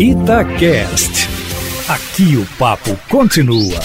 Itacast. Aqui o papo continua.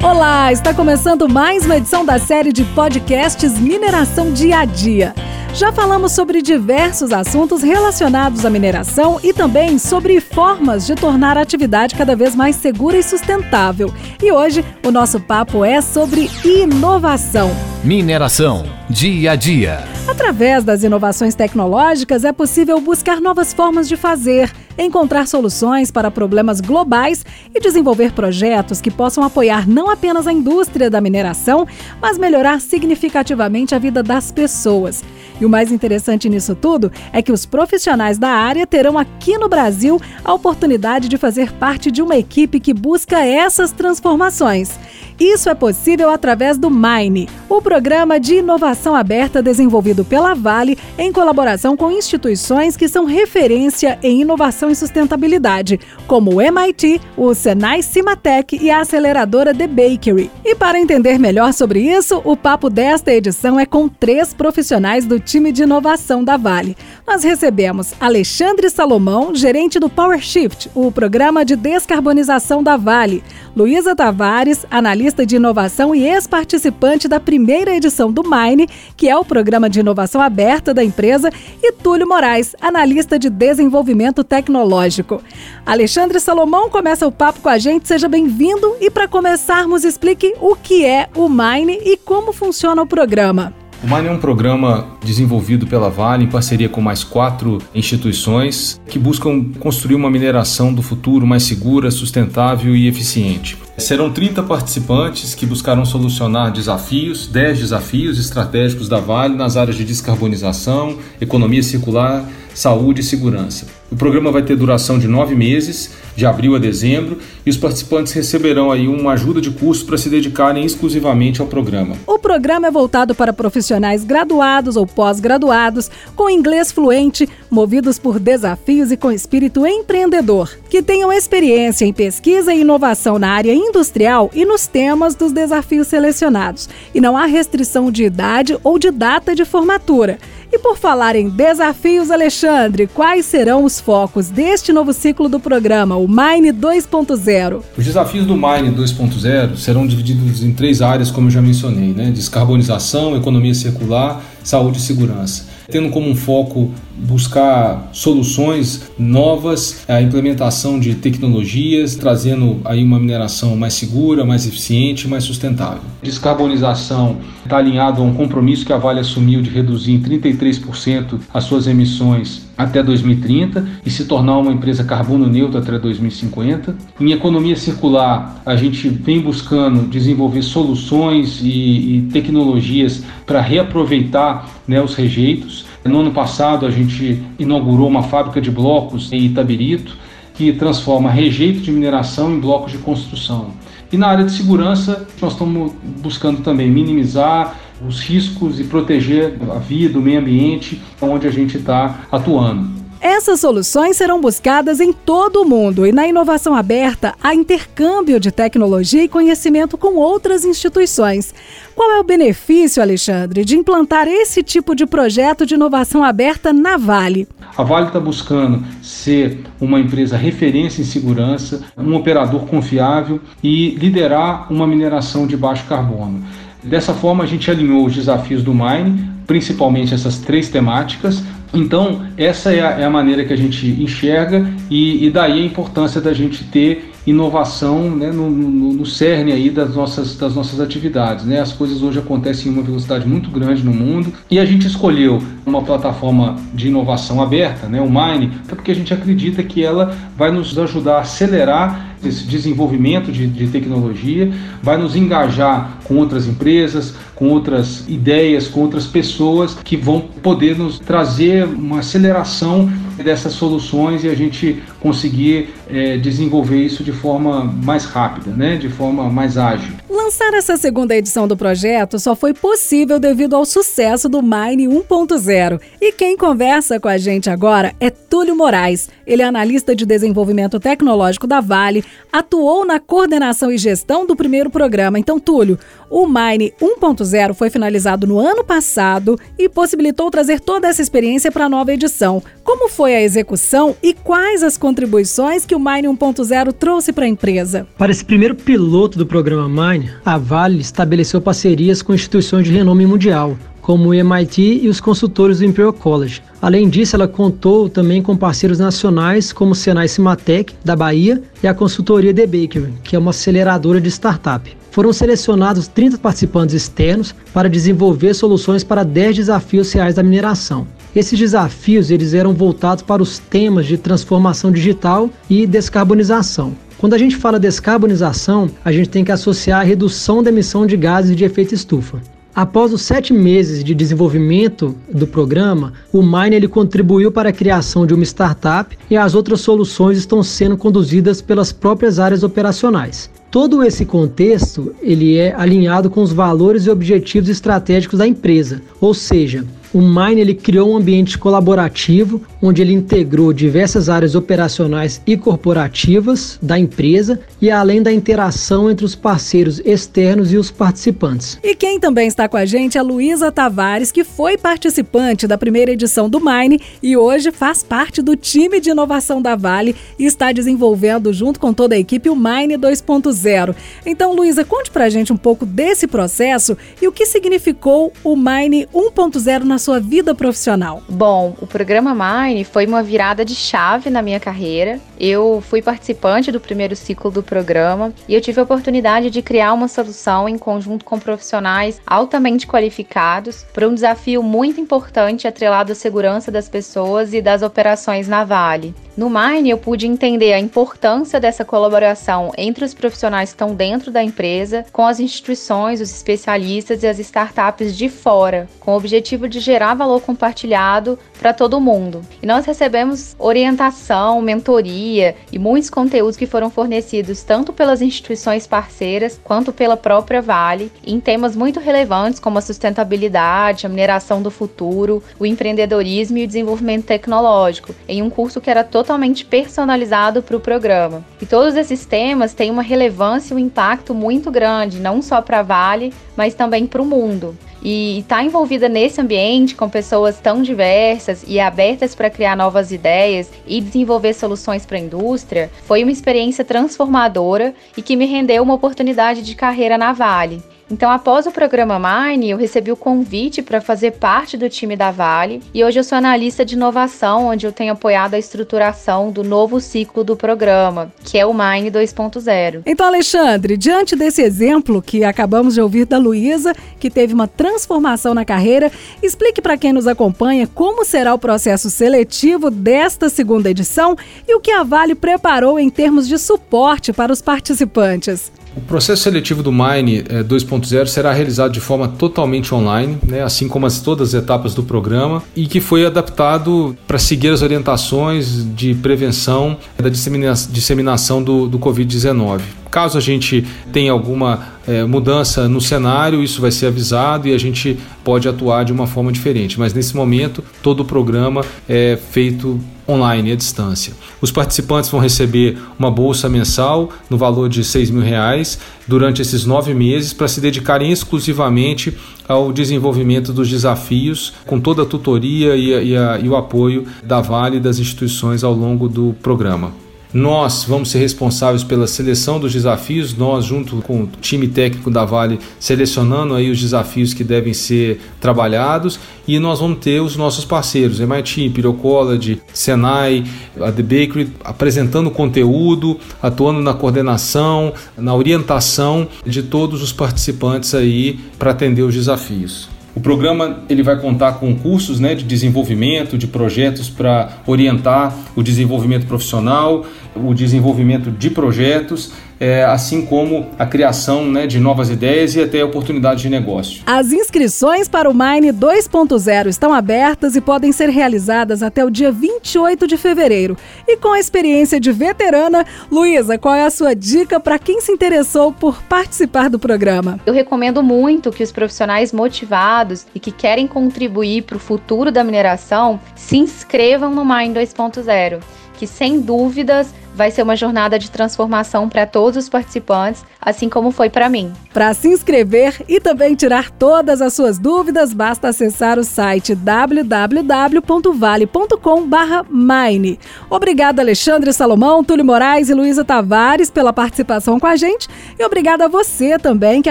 Olá, está começando mais uma edição da série de podcasts Mineração Dia a Dia. Já falamos sobre diversos assuntos relacionados à mineração e também sobre formas de tornar a atividade cada vez mais segura e sustentável. E hoje o nosso papo é sobre inovação. Mineração, dia a dia. Através das inovações tecnológicas é possível buscar novas formas de fazer, encontrar soluções para problemas globais e desenvolver projetos que possam apoiar não apenas a indústria da mineração, mas melhorar significativamente a vida das pessoas. E o mais interessante nisso tudo é que os profissionais da área terão aqui no Brasil a oportunidade de fazer parte de uma equipe que busca essas transformações. Isso é possível através do Mine, o programa de inovação aberta desenvolvido pela Vale em colaboração com instituições que são referência em inovação e sustentabilidade, como o MIT, o Senai Cimatec e a aceleradora The Bakery. E para entender melhor sobre isso, o papo desta edição é com três profissionais do time de inovação da Vale. Nós recebemos Alexandre Salomão, gerente do PowerShift, o programa de descarbonização da Vale, Luísa Tavares, analista de inovação e ex-participante da primeira edição do Mine, que é o programa de inovação aberta da empresa, e Túlio Moraes, analista de desenvolvimento tecnológico. Alexandre Salomão começa o papo com a gente, seja bem-vindo e para começarmos explique o que é o Mine e como funciona o programa. O Mine é um programa desenvolvido pela Vale em parceria com mais quatro instituições que buscam construir uma mineração do futuro mais segura, sustentável e eficiente. Serão 30 participantes que buscarão solucionar desafios, 10 desafios estratégicos da Vale nas áreas de descarbonização, economia circular, saúde e segurança. O programa vai ter duração de nove meses, de abril a dezembro, e os participantes receberão aí uma ajuda de custo para se dedicarem exclusivamente ao programa. O programa é voltado para profissionais graduados ou pós-graduados, com inglês fluente, movidos por desafios e com espírito empreendedor, que tenham experiência em pesquisa e inovação na área industrial e nos temas dos desafios selecionados. E não há restrição de idade ou de data de formatura. E por falar em desafios, Alexandre, quais serão os focos deste novo ciclo do programa, o Mine 2.0? Os desafios do Mine 2.0 serão divididos em três áreas, como eu já mencionei, né? Descarbonização, economia circular, saúde e segurança tendo como um foco buscar soluções novas, a implementação de tecnologias, trazendo aí uma mineração mais segura, mais eficiente, mais sustentável. Descarbonização está alinhado a um compromisso que a Vale assumiu de reduzir em 33% as suas emissões até 2030 e se tornar uma empresa carbono neutra até 2050. Em economia circular, a gente vem buscando desenvolver soluções e, e tecnologias para reaproveitar né, os rejeitos. No ano passado, a gente inaugurou uma fábrica de blocos em Itabirito que transforma rejeito de mineração em blocos de construção. E na área de segurança, nós estamos buscando também minimizar os riscos e proteger a vida, o meio ambiente onde a gente está atuando. Essas soluções serão buscadas em todo o mundo e na inovação aberta há intercâmbio de tecnologia e conhecimento com outras instituições. Qual é o benefício, Alexandre, de implantar esse tipo de projeto de inovação aberta na Vale? A Vale está buscando ser uma empresa referência em segurança, um operador confiável e liderar uma mineração de baixo carbono. Dessa forma, a gente alinhou os desafios do Mine, principalmente essas três temáticas. Então, essa é a, é a maneira que a gente enxerga e, e, daí a importância da gente ter inovação né, no, no, no, cerne aí das nossas, das nossas atividades. Né? As coisas hoje acontecem em uma velocidade muito grande no mundo e a gente escolheu uma plataforma de inovação aberta, né, o Mine, porque a gente acredita que ela vai nos ajudar a acelerar esse desenvolvimento de, de tecnologia, vai nos engajar com outras empresas, com outras ideias, com outras pessoas que vão poder nos trazer uma aceleração dessas soluções e a gente conseguir é, desenvolver isso de forma mais rápida, né? de forma mais ágil. Lançar essa segunda edição do projeto só foi possível devido ao sucesso do Mine 1.0. E quem conversa com a gente agora é Túlio Moraes. Ele é analista de desenvolvimento tecnológico da Vale, atuou na coordenação e gestão do primeiro programa. Então, Túlio, o Mine 1.0 foi finalizado no ano passado e possibilitou trazer toda essa experiência para a nova edição. Como foi foi a execução e quais as contribuições que o Mine 1.0 trouxe para a empresa? Para esse primeiro piloto do programa Mine, a Vale estabeleceu parcerias com instituições de renome mundial, como o MIT e os consultores do Imperial College. Além disso, ela contou também com parceiros nacionais como o Senai Cimatec, da Bahia, e a consultoria The Baker, que é uma aceleradora de startup. Foram selecionados 30 participantes externos para desenvolver soluções para 10 desafios reais da mineração. Esses desafios eles eram voltados para os temas de transformação digital e descarbonização. Quando a gente fala descarbonização, a gente tem que associar a redução da emissão de gases de efeito estufa. Após os sete meses de desenvolvimento do programa, o Mine ele contribuiu para a criação de uma startup e as outras soluções estão sendo conduzidas pelas próprias áreas operacionais. Todo esse contexto ele é alinhado com os valores e objetivos estratégicos da empresa, ou seja, o Mine ele criou um ambiente colaborativo onde ele integrou diversas áreas operacionais e corporativas da empresa e além da interação entre os parceiros externos e os participantes. E quem também está com a gente é Luísa Tavares, que foi participante da primeira edição do Mine e hoje faz parte do time de inovação da Vale e está desenvolvendo junto com toda a equipe o Mine 2.0. Então, Luísa, conte pra gente um pouco desse processo e o que significou o Mine 1.0 na sua vida profissional? Bom, o programa Mine foi uma virada de chave na minha carreira. Eu fui participante do primeiro ciclo do programa e eu tive a oportunidade de criar uma solução em conjunto com profissionais altamente qualificados para um desafio muito importante atrelado à segurança das pessoas e das operações na Vale. No Mine, eu pude entender a importância dessa colaboração entre os profissionais que estão dentro da empresa, com as instituições, os especialistas e as startups de fora, com o objetivo de gerar valor compartilhado para todo mundo. E nós recebemos orientação, mentoria e muitos conteúdos que foram fornecidos tanto pelas instituições parceiras quanto pela própria Vale, em temas muito relevantes como a sustentabilidade, a mineração do futuro, o empreendedorismo e o desenvolvimento tecnológico, em um curso que era totalmente personalizado para o programa. E todos esses temas têm uma relevância e um impacto muito grande, não só para a Vale, mas também para o mundo. E estar tá envolvida nesse ambiente com pessoas tão diversas e abertas para criar novas ideias e desenvolver soluções para a indústria foi uma experiência transformadora e que me rendeu uma oportunidade de carreira na Vale. Então, após o programa Mine, eu recebi o convite para fazer parte do time da Vale e hoje eu sou analista de inovação, onde eu tenho apoiado a estruturação do novo ciclo do programa, que é o Mine 2.0. Então, Alexandre, diante desse exemplo que acabamos de ouvir da Luísa, que teve uma transformação na carreira, explique para quem nos acompanha como será o processo seletivo desta segunda edição e o que a Vale preparou em termos de suporte para os participantes. O processo seletivo do Mine 2.0 eh, será realizado de forma totalmente online, né, assim como as, todas as etapas do programa, e que foi adaptado para seguir as orientações de prevenção da disseminação do, do Covid-19. Caso a gente tenha alguma é, mudança no cenário, isso vai ser avisado e a gente pode atuar de uma forma diferente. Mas nesse momento, todo o programa é feito online, à distância. Os participantes vão receber uma bolsa mensal no valor de 6 mil reais durante esses nove meses para se dedicarem exclusivamente ao desenvolvimento dos desafios, com toda a tutoria e, a, e, a, e o apoio da Vale e das instituições ao longo do programa. Nós vamos ser responsáveis pela seleção dos desafios, nós junto com o time técnico da Vale selecionando aí os desafios que devem ser trabalhados e nós vamos ter os nossos parceiros, MIT, Imperial College, Senai, a The Bakery, apresentando conteúdo, atuando na coordenação, na orientação de todos os participantes aí para atender os desafios. O programa ele vai contar com cursos né, de desenvolvimento, de projetos para orientar o desenvolvimento profissional, o desenvolvimento de projetos é, assim como a criação né, de novas ideias e até oportunidades de negócio. As inscrições para o Mine 2.0 estão abertas e podem ser realizadas até o dia 28 de fevereiro. E com a experiência de veterana, Luísa, qual é a sua dica para quem se interessou por participar do programa? Eu recomendo muito que os profissionais motivados e que querem contribuir para o futuro da mineração se inscrevam no Mine 2.0 que sem dúvidas vai ser uma jornada de transformação para todos os participantes, assim como foi para mim. Para se inscrever e também tirar todas as suas dúvidas, basta acessar o site www.vale.com/mine. Obrigada Alexandre Salomão, Túlio Moraes e Luísa Tavares pela participação com a gente e obrigada a você também que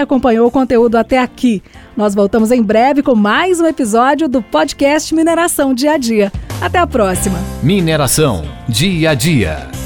acompanhou o conteúdo até aqui. Nós voltamos em breve com mais um episódio do podcast Mineração Dia a Dia. Até a próxima. Mineração Dia a Dia.